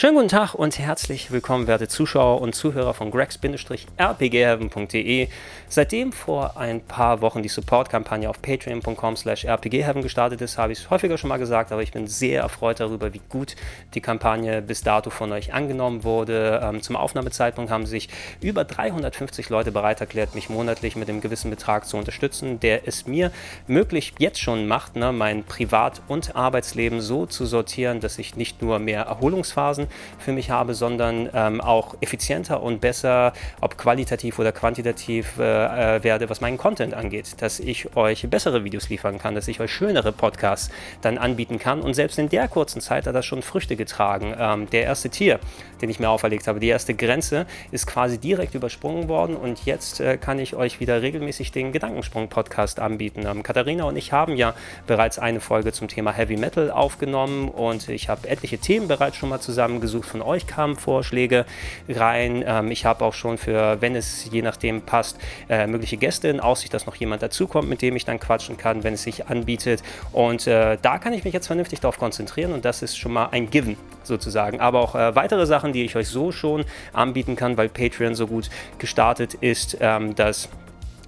Schönen guten Tag und herzlich willkommen, werte Zuschauer und Zuhörer von gregs-rpgheaven.de. Seitdem vor ein paar Wochen die Support-Kampagne auf patreon.com slash rpgheaven gestartet ist, habe ich es häufiger schon mal gesagt, aber ich bin sehr erfreut darüber, wie gut die Kampagne bis dato von euch angenommen wurde. Ähm, zum Aufnahmezeitpunkt haben sich über 350 Leute bereit erklärt, mich monatlich mit einem gewissen Betrag zu unterstützen, der es mir möglich jetzt schon macht, ne, mein Privat- und Arbeitsleben so zu sortieren, dass ich nicht nur mehr Erholungsphasen für mich habe, sondern ähm, auch effizienter und besser, ob qualitativ oder quantitativ äh, äh, werde, was meinen Content angeht. Dass ich euch bessere Videos liefern kann, dass ich euch schönere Podcasts dann anbieten kann. Und selbst in der kurzen Zeit hat das schon Früchte getragen. Ähm, der erste Tier, den ich mir auferlegt habe, die erste Grenze, ist quasi direkt übersprungen worden. Und jetzt äh, kann ich euch wieder regelmäßig den Gedankensprung-Podcast anbieten. Ähm, Katharina und ich haben ja bereits eine Folge zum Thema Heavy Metal aufgenommen und ich habe etliche Themen bereits schon mal zusammen zusammengesucht. Von euch kamen Vorschläge rein. Ähm, ich habe auch schon für, wenn es je nachdem passt, äh, mögliche Gäste in Aussicht, dass noch jemand dazukommt, mit dem ich dann quatschen kann, wenn es sich anbietet. Und äh, da kann ich mich jetzt vernünftig darauf konzentrieren und das ist schon mal ein Given sozusagen. Aber auch äh, weitere Sachen, die ich euch so schon anbieten kann, weil Patreon so gut gestartet ist, ähm, dass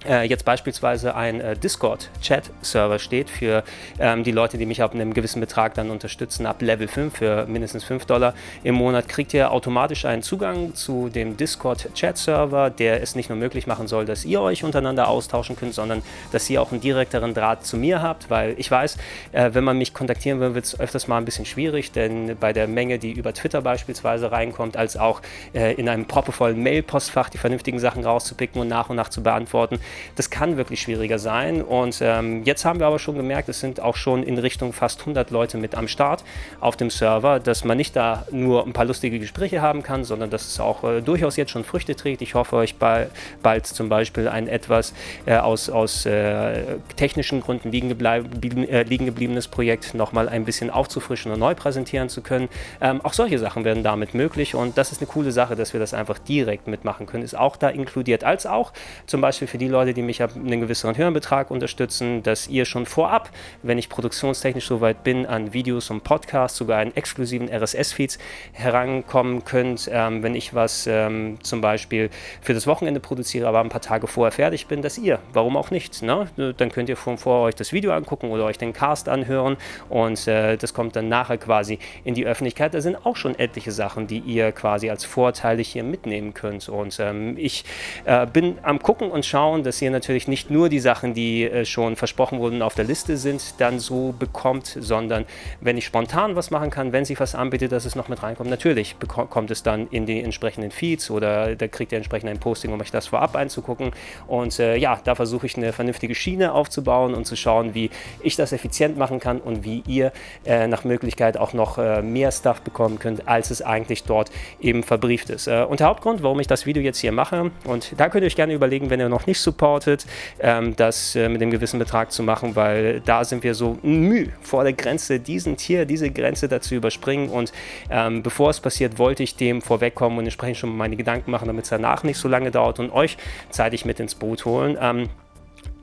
jetzt beispielsweise ein äh, Discord-Chat-Server steht für ähm, die Leute, die mich ab einem gewissen Betrag dann unterstützen, ab Level 5 für mindestens 5 Dollar im Monat, kriegt ihr automatisch einen Zugang zu dem Discord-Chat-Server, der es nicht nur möglich machen soll, dass ihr euch untereinander austauschen könnt, sondern dass ihr auch einen direkteren Draht zu mir habt, weil ich weiß, äh, wenn man mich kontaktieren will, wird es öfters mal ein bisschen schwierig, denn bei der Menge, die über Twitter beispielsweise reinkommt, als auch äh, in einem proppevollen Mail-Postfach die vernünftigen Sachen rauszupicken und nach und nach zu beantworten, das kann wirklich schwieriger sein. Und ähm, jetzt haben wir aber schon gemerkt, es sind auch schon in Richtung fast 100 Leute mit am Start auf dem Server, dass man nicht da nur ein paar lustige Gespräche haben kann, sondern dass es auch äh, durchaus jetzt schon Früchte trägt. Ich hoffe, euch bald, bald zum Beispiel ein etwas äh, aus, aus äh, technischen Gründen liegen, geblieben, äh, liegen gebliebenes Projekt nochmal ein bisschen aufzufrischen und neu präsentieren zu können. Ähm, auch solche Sachen werden damit möglich und das ist eine coole Sache, dass wir das einfach direkt mitmachen können. Ist auch da inkludiert, als auch zum Beispiel für die Leute, Leute, die mich ab einem gewissen Höhenbetrag unterstützen, dass ihr schon vorab, wenn ich produktionstechnisch soweit bin, an Videos und Podcasts, sogar in exklusiven RSS-Feeds herankommen könnt. Ähm, wenn ich was ähm, zum Beispiel für das Wochenende produziere, aber ein paar Tage vorher fertig bin, dass ihr, warum auch nicht, ne? dann könnt ihr von vor euch das Video angucken oder euch den Cast anhören und äh, das kommt dann nachher quasi in die Öffentlichkeit. Da sind auch schon etliche Sachen, die ihr quasi als Vorteile hier mitnehmen könnt und ähm, ich äh, bin am gucken und schauen, dass ihr natürlich nicht nur die Sachen, die äh, schon versprochen wurden, auf der Liste sind, dann so bekommt, sondern wenn ich spontan was machen kann, wenn sich was anbietet, dass es noch mit reinkommt, natürlich kommt es dann in die entsprechenden Feeds oder da kriegt ihr entsprechend ein Posting, um euch das vorab einzugucken. Und äh, ja, da versuche ich eine vernünftige Schiene aufzubauen und zu schauen, wie ich das effizient machen kann und wie ihr äh, nach Möglichkeit auch noch äh, mehr Stuff bekommen könnt, als es eigentlich dort eben verbrieft ist. Äh, und der Hauptgrund, warum ich das Video jetzt hier mache, und da könnt ihr euch gerne überlegen, wenn ihr noch nicht so supportet, ähm, das äh, mit einem gewissen Betrag zu machen, weil da sind wir so müh vor der Grenze, diesen Tier, diese Grenze dazu überspringen. Und ähm, bevor es passiert, wollte ich dem vorwegkommen und entsprechend schon meine Gedanken machen, damit es danach nicht so lange dauert und euch zeitig mit ins Boot holen. Ähm,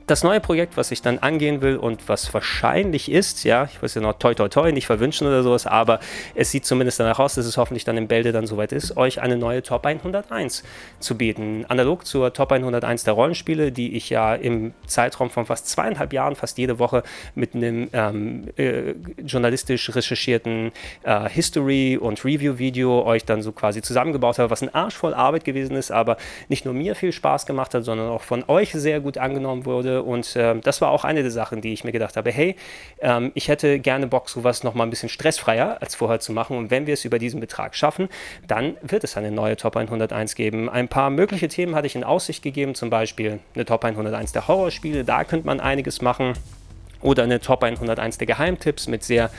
das neue Projekt, was ich dann angehen will und was wahrscheinlich ist, ja, ich weiß ja noch toi toi toi, nicht verwünschen oder sowas, aber es sieht zumindest danach aus, dass es hoffentlich dann im Bälde dann soweit ist, euch eine neue Top 101 zu bieten. Analog zur Top 101 der Rollenspiele, die ich ja im Zeitraum von fast zweieinhalb Jahren fast jede Woche mit einem ähm, äh, journalistisch recherchierten äh, History- und Review-Video euch dann so quasi zusammengebaut habe, was ein Arsch voll Arbeit gewesen ist, aber nicht nur mir viel Spaß gemacht hat, sondern auch von euch sehr gut angenommen wurde und äh, das war auch eine der Sachen, die ich mir gedacht habe, hey, ähm, ich hätte gerne Bock, sowas nochmal ein bisschen stressfreier als vorher zu machen. Und wenn wir es über diesen Betrag schaffen, dann wird es eine neue Top 101 geben. Ein paar mögliche Themen hatte ich in Aussicht gegeben, zum Beispiel eine Top 101 der Horrorspiele, da könnte man einiges machen. Oder eine Top 101 der Geheimtipps mit sehr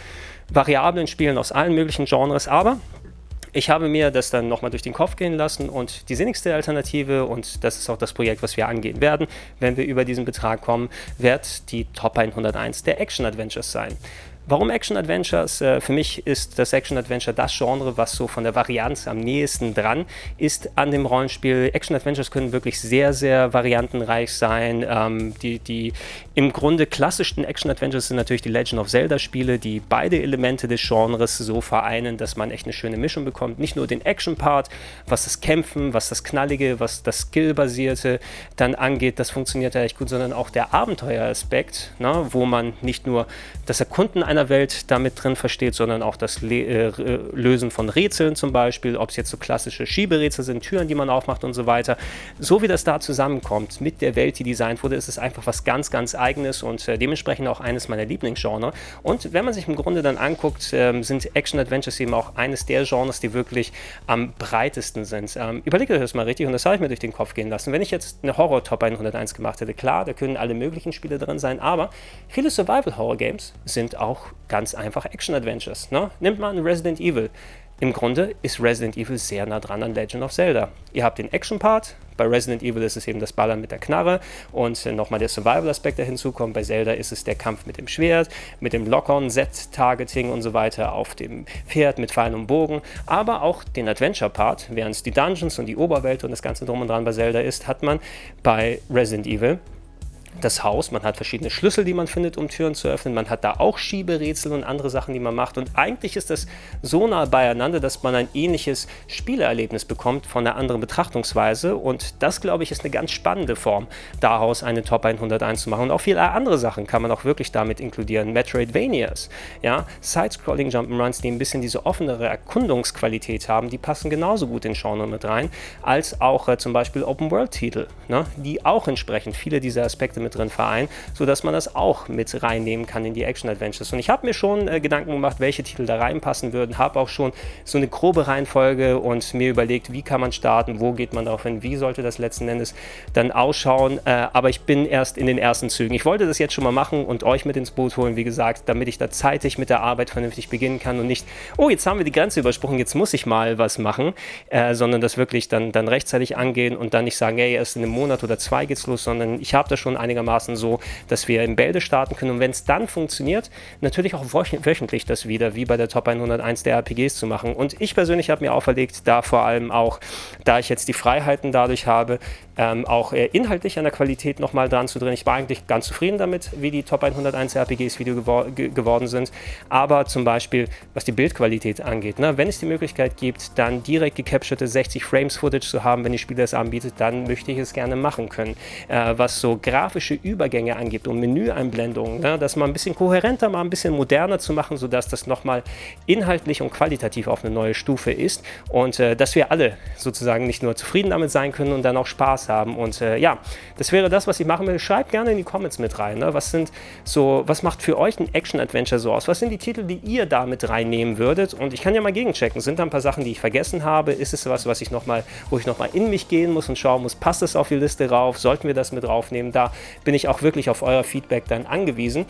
variablen Spielen aus allen möglichen Genres. Aber ich habe mir das dann nochmal durch den Kopf gehen lassen und die sinnigste Alternative, und das ist auch das Projekt, was wir angehen werden, wenn wir über diesen Betrag kommen, wird die Top 101 der Action Adventures sein. Warum Action Adventures? Äh, für mich ist das Action Adventure das Genre, was so von der Varianz am nächsten dran ist an dem Rollenspiel. Action Adventures können wirklich sehr, sehr variantenreich sein. Ähm, die, die im Grunde klassischsten Action Adventures sind natürlich die Legend of Zelda Spiele, die beide Elemente des Genres so vereinen, dass man echt eine schöne Mischung bekommt. Nicht nur den Action-Part, was das Kämpfen, was das Knallige, was das Skill-basierte dann angeht, das funktioniert ja echt gut, sondern auch der Abenteueraspekt, ne, wo man nicht nur das Erkunden einer Welt damit drin versteht, sondern auch das Le äh, Lösen von Rätseln zum Beispiel, ob es jetzt so klassische Schieberätsel sind, Türen, die man aufmacht und so weiter. So wie das da zusammenkommt mit der Welt, die designt wurde, ist es einfach was ganz, ganz eigenes und äh, dementsprechend auch eines meiner Lieblingsgenre. Und wenn man sich im Grunde dann anguckt, äh, sind Action-Adventures eben auch eines der Genres, die wirklich am breitesten sind. Ähm, überlegt euch das mal richtig und das habe ich mir durch den Kopf gehen lassen. Wenn ich jetzt eine Horror-Top 101 gemacht hätte, klar, da können alle möglichen Spiele drin sein, aber viele Survival-Horror-Games sind auch ganz einfach Action-Adventures. Ne? Nimmt mal Resident Evil. Im Grunde ist Resident Evil sehr nah dran an Legend of Zelda. Ihr habt den Action-Part, bei Resident Evil ist es eben das Ballern mit der Knarre und äh, nochmal der Survival-Aspekt, der hinzukommt. Bei Zelda ist es der Kampf mit dem Schwert, mit dem Lock-on, Set-Targeting und so weiter auf dem Pferd mit Pfeilen und Bogen, aber auch den Adventure-Part, während es die Dungeons und die Oberwelt und das Ganze drum und dran bei Zelda ist, hat man bei Resident Evil das Haus. Man hat verschiedene Schlüssel, die man findet, um Türen zu öffnen. Man hat da auch Schieberätsel und andere Sachen, die man macht. Und eigentlich ist das so nah beieinander, dass man ein ähnliches Spielerlebnis bekommt von einer anderen Betrachtungsweise. Und das, glaube ich, ist eine ganz spannende Form, daraus eine Top 100 einzumachen. Und auch viele andere Sachen kann man auch wirklich damit inkludieren. Metroidvanias, ja, Side-Scrolling Jump'n'Runs, die ein bisschen diese offenere Erkundungsqualität haben, die passen genauso gut in Genre mit rein, als auch äh, zum Beispiel Open-World-Titel, ne, die auch entsprechend viele dieser Aspekte mit drin vereinen, sodass man das auch mit reinnehmen kann in die Action-Adventures. Und ich habe mir schon äh, Gedanken gemacht, welche Titel da reinpassen würden, habe auch schon so eine grobe Reihenfolge und mir überlegt, wie kann man starten, wo geht man darauf hin, wie sollte das letzten Endes dann ausschauen. Äh, aber ich bin erst in den ersten Zügen. Ich wollte das jetzt schon mal machen und euch mit ins Boot holen, wie gesagt, damit ich da zeitig mit der Arbeit vernünftig beginnen kann und nicht, oh, jetzt haben wir die Grenze übersprungen, jetzt muss ich mal was machen, äh, sondern das wirklich dann, dann rechtzeitig angehen und dann nicht sagen, hey, erst in einem Monat oder zwei geht's los, sondern ich habe da schon einige einigermaßen so, dass wir im Bälde starten können. Und wenn es dann funktioniert, natürlich auch wöchentlich das wieder, wie bei der Top 101 der RPGs zu machen. Und ich persönlich habe mir auferlegt, da vor allem auch, da ich jetzt die Freiheiten dadurch habe, ähm, auch äh, inhaltlich an der Qualität nochmal dran zu drehen. Ich war eigentlich ganz zufrieden damit, wie die Top 101 RPGs Video gewor geworden sind. Aber zum Beispiel, was die Bildqualität angeht, ne, wenn es die Möglichkeit gibt, dann direkt gecapturete 60 Frames Footage zu haben, wenn die Spieler es anbietet, dann möchte ich es gerne machen können. Äh, was so grafische Übergänge angibt und Menüeinblendungen, ne, das mal ein bisschen kohärenter, mal ein bisschen moderner zu machen, sodass das nochmal inhaltlich und qualitativ auf eine neue Stufe ist und äh, dass wir alle sozusagen nicht nur zufrieden damit sein können und dann auch Spaß haben. Und äh, ja, das wäre das, was ich machen will. Schreibt gerne in die Comments mit rein. Ne? Was sind so, was macht für euch ein Action-Adventure so aus? Was sind die Titel, die ihr da mit reinnehmen würdet? Und ich kann ja mal gegenchecken. Sind da ein paar Sachen, die ich vergessen habe? Ist es was, was ich noch mal, wo ich nochmal in mich gehen muss und schauen muss, passt es auf die Liste rauf? Sollten wir das mit draufnehmen? Da bin ich auch wirklich auf euer Feedback dann angewiesen.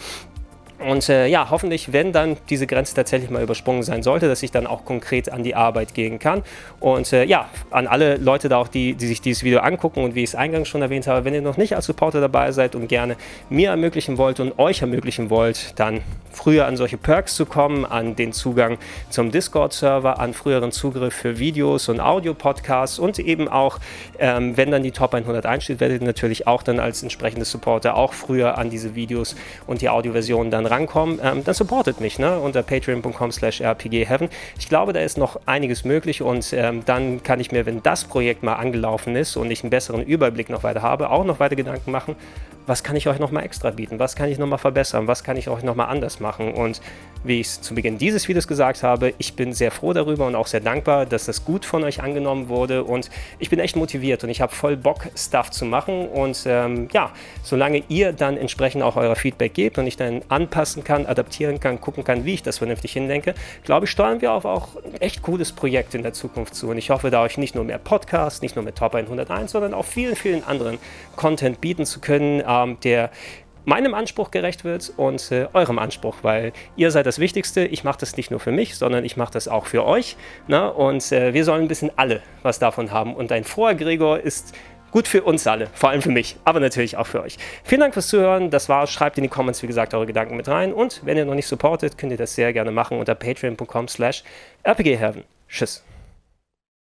Und äh, ja, hoffentlich, wenn dann diese Grenze tatsächlich mal übersprungen sein sollte, dass ich dann auch konkret an die Arbeit gehen kann. Und äh, ja, an alle Leute da auch, die, die sich dieses Video angucken und wie ich es eingangs schon erwähnt habe, wenn ihr noch nicht als Supporter dabei seid und gerne mir ermöglichen wollt und euch ermöglichen wollt, dann früher an solche Perks zu kommen, an den Zugang zum Discord-Server, an früheren Zugriff für Videos und Audio-Podcasts und eben auch, ähm, wenn dann die Top 100 einsteht, werdet ihr natürlich auch dann als entsprechendes Supporter auch früher an diese Videos und die Audioversionen dann rankommen, ähm, dann supportet mich ne, unter patreon.com slash rpgheaven. Ich glaube, da ist noch einiges möglich und ähm, dann kann ich mir, wenn das Projekt mal angelaufen ist und ich einen besseren Überblick noch weiter habe, auch noch weiter Gedanken machen, was kann ich euch nochmal extra bieten, was kann ich nochmal verbessern, was kann ich euch nochmal anders machen? Und wie ich es zu Beginn dieses Videos gesagt habe, ich bin sehr froh darüber und auch sehr dankbar, dass das gut von euch angenommen wurde. Und ich bin echt motiviert und ich habe voll Bock, Stuff zu machen. Und ähm, ja, solange ihr dann entsprechend auch euer Feedback gebt und ich dann anpassen kann, adaptieren kann, gucken kann, wie ich das vernünftig hindenke, glaube ich, steuern wir auf auch ein echt cooles Projekt in der Zukunft zu. Und ich hoffe, da euch nicht nur mehr Podcasts, nicht nur mit Top 101, sondern auch vielen, vielen anderen Content bieten zu können, ähm, der meinem Anspruch gerecht wird und äh, eurem Anspruch, weil ihr seid das Wichtigste. Ich mache das nicht nur für mich, sondern ich mache das auch für euch. Ne? Und äh, wir sollen ein bisschen alle was davon haben. Und ein froher Gregor ist gut für uns alle, vor allem für mich, aber natürlich auch für euch. Vielen Dank fürs Zuhören. Das war's. Schreibt in die Comments, wie gesagt, eure Gedanken mit rein. Und wenn ihr noch nicht supportet, könnt ihr das sehr gerne machen unter patreon.com slash rpgheaven. Tschüss.